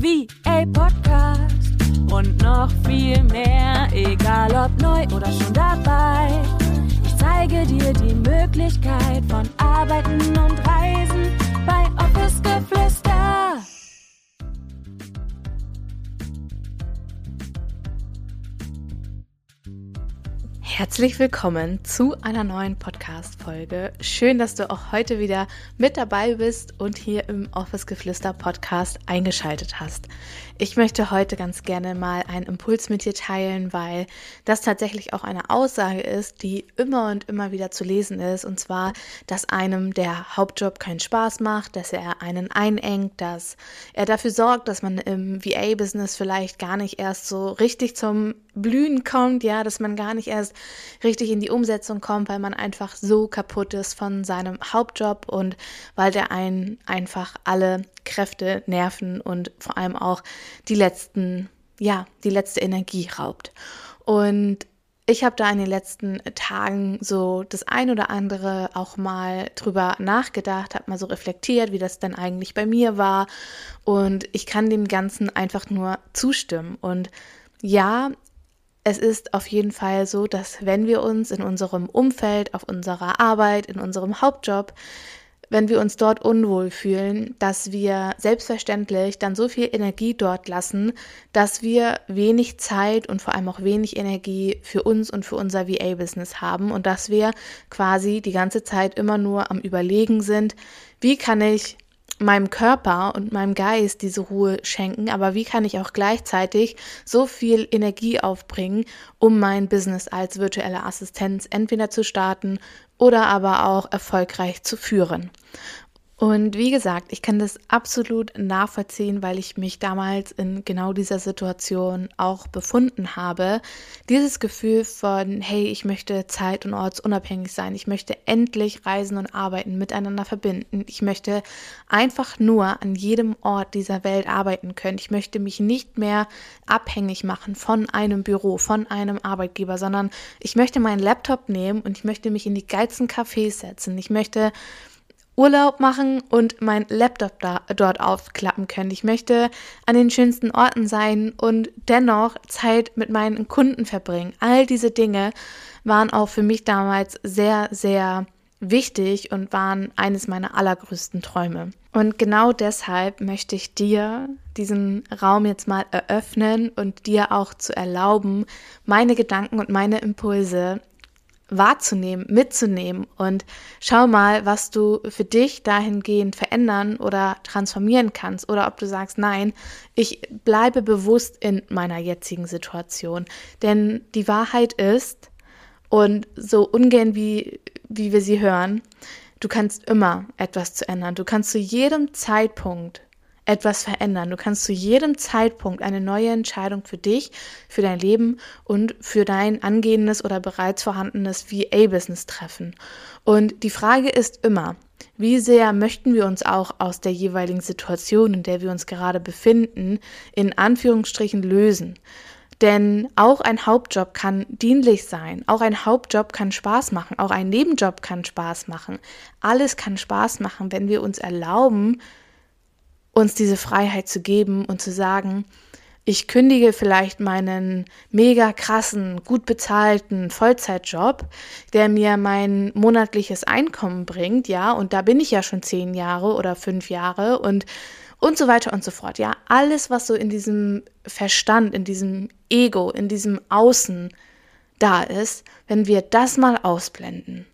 VA Podcast und noch viel mehr, egal ob neu oder schon dabei. Ich zeige dir die Möglichkeit von Arbeiten Herzlich willkommen zu einer neuen Podcast-Folge. Schön, dass du auch heute wieder mit dabei bist und hier im Office Geflüster Podcast eingeschaltet hast. Ich möchte heute ganz gerne mal einen Impuls mit dir teilen, weil das tatsächlich auch eine Aussage ist, die immer und immer wieder zu lesen ist. Und zwar, dass einem der Hauptjob keinen Spaß macht, dass er einen einengt, dass er dafür sorgt, dass man im VA-Business vielleicht gar nicht erst so richtig zum Blühen kommt, ja, dass man gar nicht erst richtig in die Umsetzung kommt, weil man einfach so kaputt ist von seinem Hauptjob und weil der einen einfach alle Kräfte, Nerven und vor allem auch die letzten, ja, die letzte Energie raubt. Und ich habe da in den letzten Tagen so das ein oder andere auch mal drüber nachgedacht, habe mal so reflektiert, wie das dann eigentlich bei mir war. Und ich kann dem Ganzen einfach nur zustimmen. Und ja, es ist auf jeden Fall so, dass wenn wir uns in unserem Umfeld, auf unserer Arbeit, in unserem Hauptjob, wenn wir uns dort unwohl fühlen, dass wir selbstverständlich dann so viel Energie dort lassen, dass wir wenig Zeit und vor allem auch wenig Energie für uns und für unser VA-Business haben und dass wir quasi die ganze Zeit immer nur am Überlegen sind, wie kann ich meinem Körper und meinem Geist diese Ruhe schenken, aber wie kann ich auch gleichzeitig so viel Energie aufbringen, um mein Business als virtuelle Assistenz entweder zu starten oder aber auch erfolgreich zu führen. Und wie gesagt, ich kann das absolut nachvollziehen, weil ich mich damals in genau dieser Situation auch befunden habe. Dieses Gefühl von, hey, ich möchte zeit- und ortsunabhängig sein. Ich möchte endlich Reisen und Arbeiten miteinander verbinden. Ich möchte einfach nur an jedem Ort dieser Welt arbeiten können. Ich möchte mich nicht mehr abhängig machen von einem Büro, von einem Arbeitgeber, sondern ich möchte meinen Laptop nehmen und ich möchte mich in die geilsten Cafés setzen. Ich möchte Urlaub machen und mein Laptop da, dort aufklappen können. Ich möchte an den schönsten Orten sein und dennoch Zeit mit meinen Kunden verbringen. All diese Dinge waren auch für mich damals sehr, sehr wichtig und waren eines meiner allergrößten Träume. Und genau deshalb möchte ich dir diesen Raum jetzt mal eröffnen und dir auch zu erlauben, meine Gedanken und meine Impulse wahrzunehmen, mitzunehmen und schau mal, was du für dich dahingehend verändern oder transformieren kannst oder ob du sagst, nein, ich bleibe bewusst in meiner jetzigen Situation. Denn die Wahrheit ist, und so ungern wie, wie wir sie hören, du kannst immer etwas zu ändern. Du kannst zu jedem Zeitpunkt etwas verändern. Du kannst zu jedem Zeitpunkt eine neue Entscheidung für dich, für dein Leben und für dein angehendes oder bereits vorhandenes VA-Business treffen. Und die Frage ist immer, wie sehr möchten wir uns auch aus der jeweiligen Situation, in der wir uns gerade befinden, in Anführungsstrichen lösen? Denn auch ein Hauptjob kann dienlich sein, auch ein Hauptjob kann Spaß machen, auch ein Nebenjob kann Spaß machen. Alles kann Spaß machen, wenn wir uns erlauben, uns diese Freiheit zu geben und zu sagen, ich kündige vielleicht meinen mega krassen, gut bezahlten Vollzeitjob, der mir mein monatliches Einkommen bringt, ja, und da bin ich ja schon zehn Jahre oder fünf Jahre und und so weiter und so fort, ja. Alles, was so in diesem Verstand, in diesem Ego, in diesem Außen da ist, wenn wir das mal ausblenden.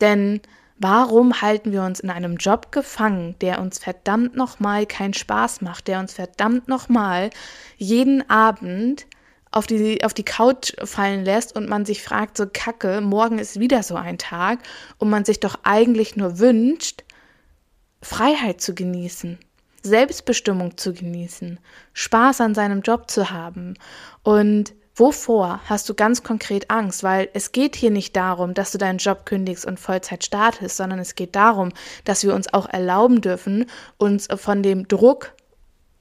Denn Warum halten wir uns in einem Job gefangen, der uns verdammt nochmal keinen Spaß macht, der uns verdammt nochmal jeden Abend auf die, auf die Couch fallen lässt und man sich fragt, so kacke, morgen ist wieder so ein Tag und man sich doch eigentlich nur wünscht, Freiheit zu genießen, Selbstbestimmung zu genießen, Spaß an seinem Job zu haben. Und Wovor hast du ganz konkret Angst? Weil es geht hier nicht darum, dass du deinen Job kündigst und Vollzeit startest, sondern es geht darum, dass wir uns auch erlauben dürfen, uns von dem Druck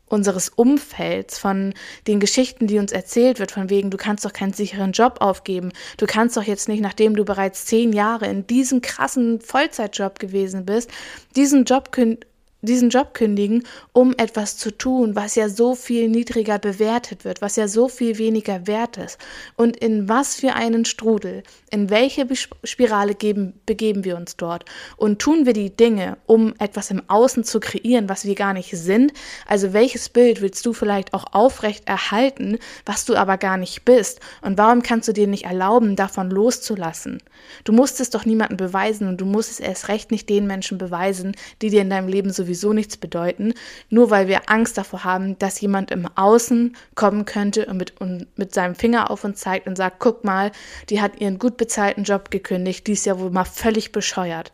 unseres Umfelds, von den Geschichten, die uns erzählt wird, von wegen, du kannst doch keinen sicheren Job aufgeben, du kannst doch jetzt nicht, nachdem du bereits zehn Jahre in diesem krassen Vollzeitjob gewesen bist, diesen Job kündigen diesen Job kündigen, um etwas zu tun, was ja so viel niedriger bewertet wird, was ja so viel weniger wert ist. Und in was für einen Strudel, in welche Spirale geben, begeben wir uns dort? Und tun wir die Dinge, um etwas im Außen zu kreieren, was wir gar nicht sind? Also welches Bild willst du vielleicht auch aufrecht erhalten, was du aber gar nicht bist? Und warum kannst du dir nicht erlauben, davon loszulassen? Du musst es doch niemandem beweisen und du musst es erst recht nicht den Menschen beweisen, die dir in deinem Leben sowieso sowieso nichts bedeuten, nur weil wir Angst davor haben, dass jemand im Außen kommen könnte und mit, und mit seinem Finger auf uns zeigt und sagt, guck mal, die hat ihren gut bezahlten Job gekündigt, die ist ja wohl mal völlig bescheuert.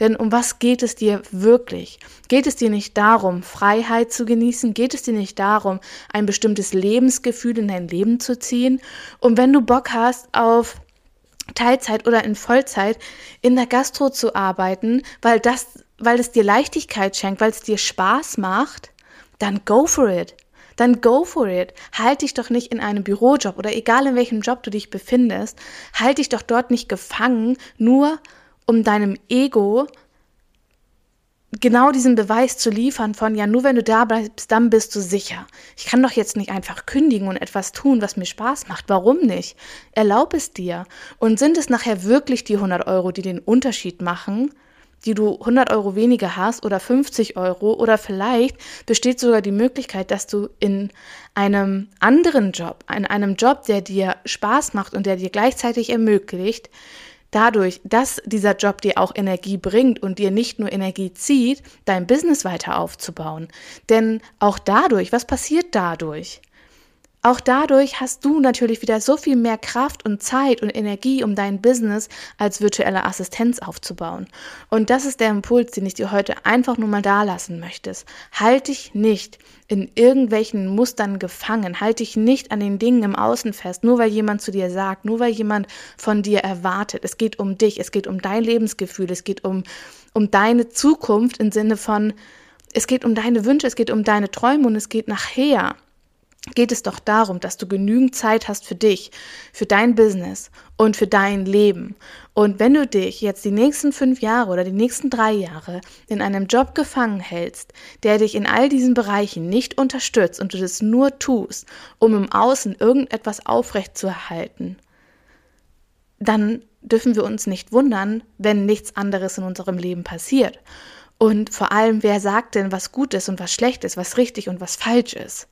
Denn um was geht es dir wirklich? Geht es dir nicht darum, Freiheit zu genießen? Geht es dir nicht darum, ein bestimmtes Lebensgefühl in dein Leben zu ziehen? Und wenn du Bock hast auf Teilzeit oder in Vollzeit in der Gastro zu arbeiten, weil das weil es dir Leichtigkeit schenkt, weil es dir Spaß macht, dann go for it. Dann go for it. Halt dich doch nicht in einem Bürojob oder egal in welchem Job du dich befindest, halt dich doch dort nicht gefangen, nur um deinem Ego genau diesen Beweis zu liefern von, ja, nur wenn du da bleibst, dann bist du sicher. Ich kann doch jetzt nicht einfach kündigen und etwas tun, was mir Spaß macht. Warum nicht? Erlaub es dir. Und sind es nachher wirklich die 100 Euro, die den Unterschied machen? Die du 100 Euro weniger hast oder 50 Euro oder vielleicht besteht sogar die Möglichkeit, dass du in einem anderen Job, in einem Job, der dir Spaß macht und der dir gleichzeitig ermöglicht, dadurch, dass dieser Job dir auch Energie bringt und dir nicht nur Energie zieht, dein Business weiter aufzubauen. Denn auch dadurch, was passiert dadurch? Auch dadurch hast du natürlich wieder so viel mehr Kraft und Zeit und Energie, um dein Business als virtuelle Assistenz aufzubauen. Und das ist der Impuls, den ich dir heute einfach nur mal da lassen möchte. Halt dich nicht in irgendwelchen Mustern gefangen. Halt dich nicht an den Dingen im Außen fest, nur weil jemand zu dir sagt, nur weil jemand von dir erwartet. Es geht um dich, es geht um dein Lebensgefühl, es geht um, um deine Zukunft im Sinne von, es geht um deine Wünsche, es geht um deine Träume und es geht nachher geht es doch darum, dass du genügend Zeit hast für dich, für dein Business und für dein Leben. Und wenn du dich jetzt die nächsten fünf Jahre oder die nächsten drei Jahre in einem Job gefangen hältst, der dich in all diesen Bereichen nicht unterstützt und du das nur tust, um im Außen irgendetwas aufrechtzuerhalten, dann dürfen wir uns nicht wundern, wenn nichts anderes in unserem Leben passiert. Und vor allem, wer sagt denn, was gut ist und was schlecht ist, was richtig und was falsch ist?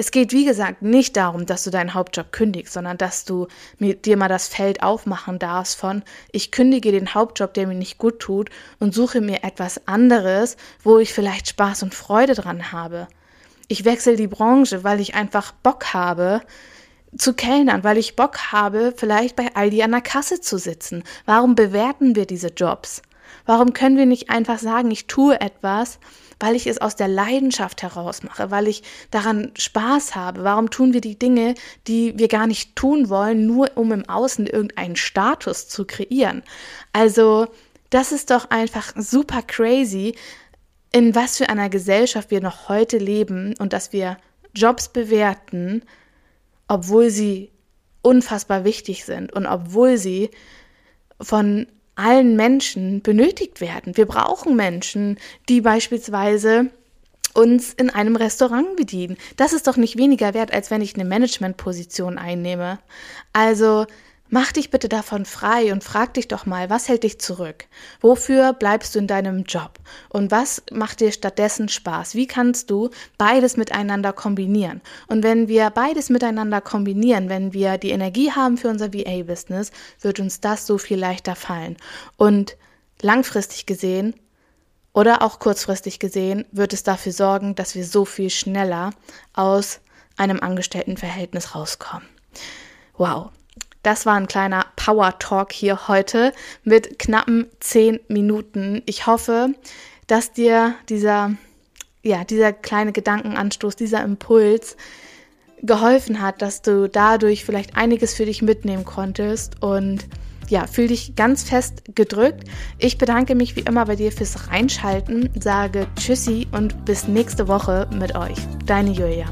Es geht, wie gesagt, nicht darum, dass du deinen Hauptjob kündigst, sondern dass du dir mal das Feld aufmachen darfst von, ich kündige den Hauptjob, der mir nicht gut tut und suche mir etwas anderes, wo ich vielleicht Spaß und Freude dran habe. Ich wechsle die Branche, weil ich einfach Bock habe, zu kellnern, weil ich Bock habe, vielleicht bei Aldi an der Kasse zu sitzen. Warum bewerten wir diese Jobs? Warum können wir nicht einfach sagen, ich tue etwas, weil ich es aus der Leidenschaft heraus mache, weil ich daran Spaß habe. Warum tun wir die Dinge, die wir gar nicht tun wollen, nur um im Außen irgendeinen Status zu kreieren? Also, das ist doch einfach super crazy, in was für einer Gesellschaft wir noch heute leben und dass wir Jobs bewerten, obwohl sie unfassbar wichtig sind und obwohl sie von allen Menschen benötigt werden. Wir brauchen Menschen, die beispielsweise uns in einem Restaurant bedienen. Das ist doch nicht weniger wert, als wenn ich eine Managementposition einnehme. Also Mach dich bitte davon frei und frag dich doch mal, was hält dich zurück? Wofür bleibst du in deinem Job? Und was macht dir stattdessen Spaß? Wie kannst du beides miteinander kombinieren? Und wenn wir beides miteinander kombinieren, wenn wir die Energie haben für unser VA-Business, wird uns das so viel leichter fallen. Und langfristig gesehen oder auch kurzfristig gesehen wird es dafür sorgen, dass wir so viel schneller aus einem Angestelltenverhältnis rauskommen. Wow. Das war ein kleiner Power Talk hier heute mit knappen zehn Minuten. Ich hoffe, dass dir dieser, ja, dieser kleine Gedankenanstoß, dieser Impuls geholfen hat, dass du dadurch vielleicht einiges für dich mitnehmen konntest und ja, fühl dich ganz fest gedrückt. Ich bedanke mich wie immer bei dir fürs Reinschalten, sage Tschüssi und bis nächste Woche mit euch. Deine Julia.